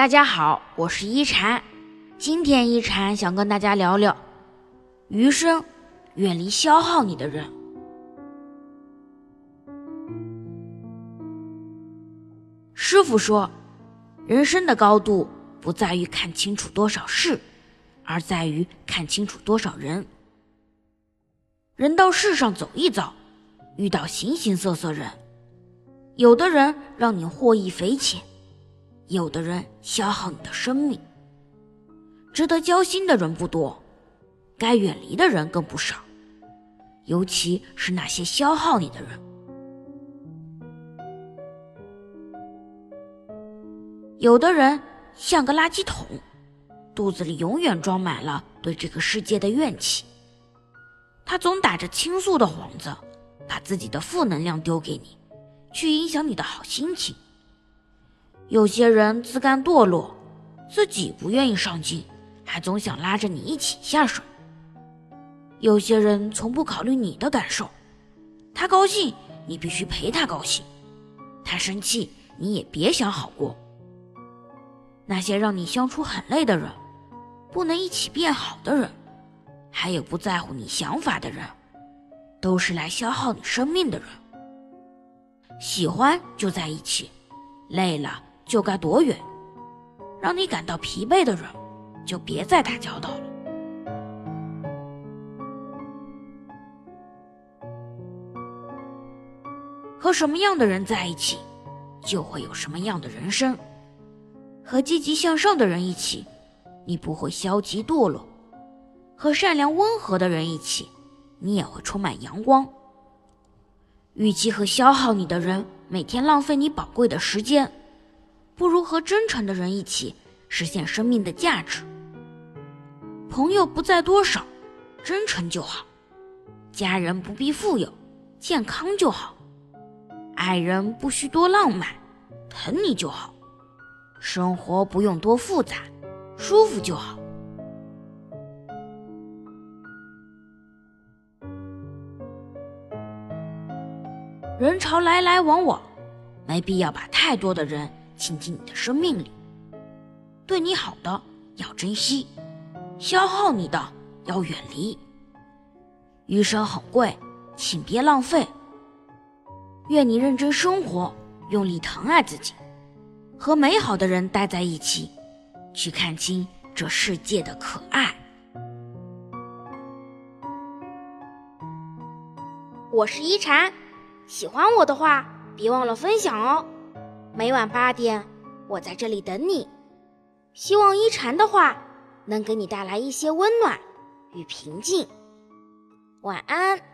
大家好，我是一禅。今天一禅想跟大家聊聊，余生远离消耗你的人。师傅说，人生的高度不在于看清楚多少事，而在于看清楚多少人。人到世上走一遭，遇到形形色色人，有的人让你获益匪浅。有的人消耗你的生命，值得交心的人不多，该远离的人更不少，尤其是那些消耗你的人。有的人像个垃圾桶，肚子里永远装满了对这个世界的怨气，他总打着倾诉的幌子，把自己的负能量丢给你，去影响你的好心情。有些人自甘堕落，自己不愿意上进，还总想拉着你一起下水。有些人从不考虑你的感受，他高兴你必须陪他高兴，他生气你也别想好过。那些让你相处很累的人，不能一起变好的人，还有不在乎你想法的人，都是来消耗你生命的人。喜欢就在一起，累了。就该躲远，让你感到疲惫的人，就别再打交道了。和什么样的人在一起，就会有什么样的人生。和积极向上的人一起，你不会消极堕落；和善良温和的人一起，你也会充满阳光。与其和消耗你的人每天浪费你宝贵的时间。不如和真诚的人一起实现生命的价值。朋友不在多少，真诚就好；家人不必富有，健康就好；爱人不需多浪漫，疼你就好；生活不用多复杂，舒服就好。人潮来来往往，没必要把太多的人。亲近你的生命里，对你好的要珍惜，消耗你的要远离。余生很贵，请别浪费。愿你认真生活，用力疼爱自己，和美好的人待在一起，去看清这世界的可爱。我是一禅，喜欢我的话，别忘了分享哦。每晚八点，我在这里等你。希望一禅的话能给你带来一些温暖与平静。晚安。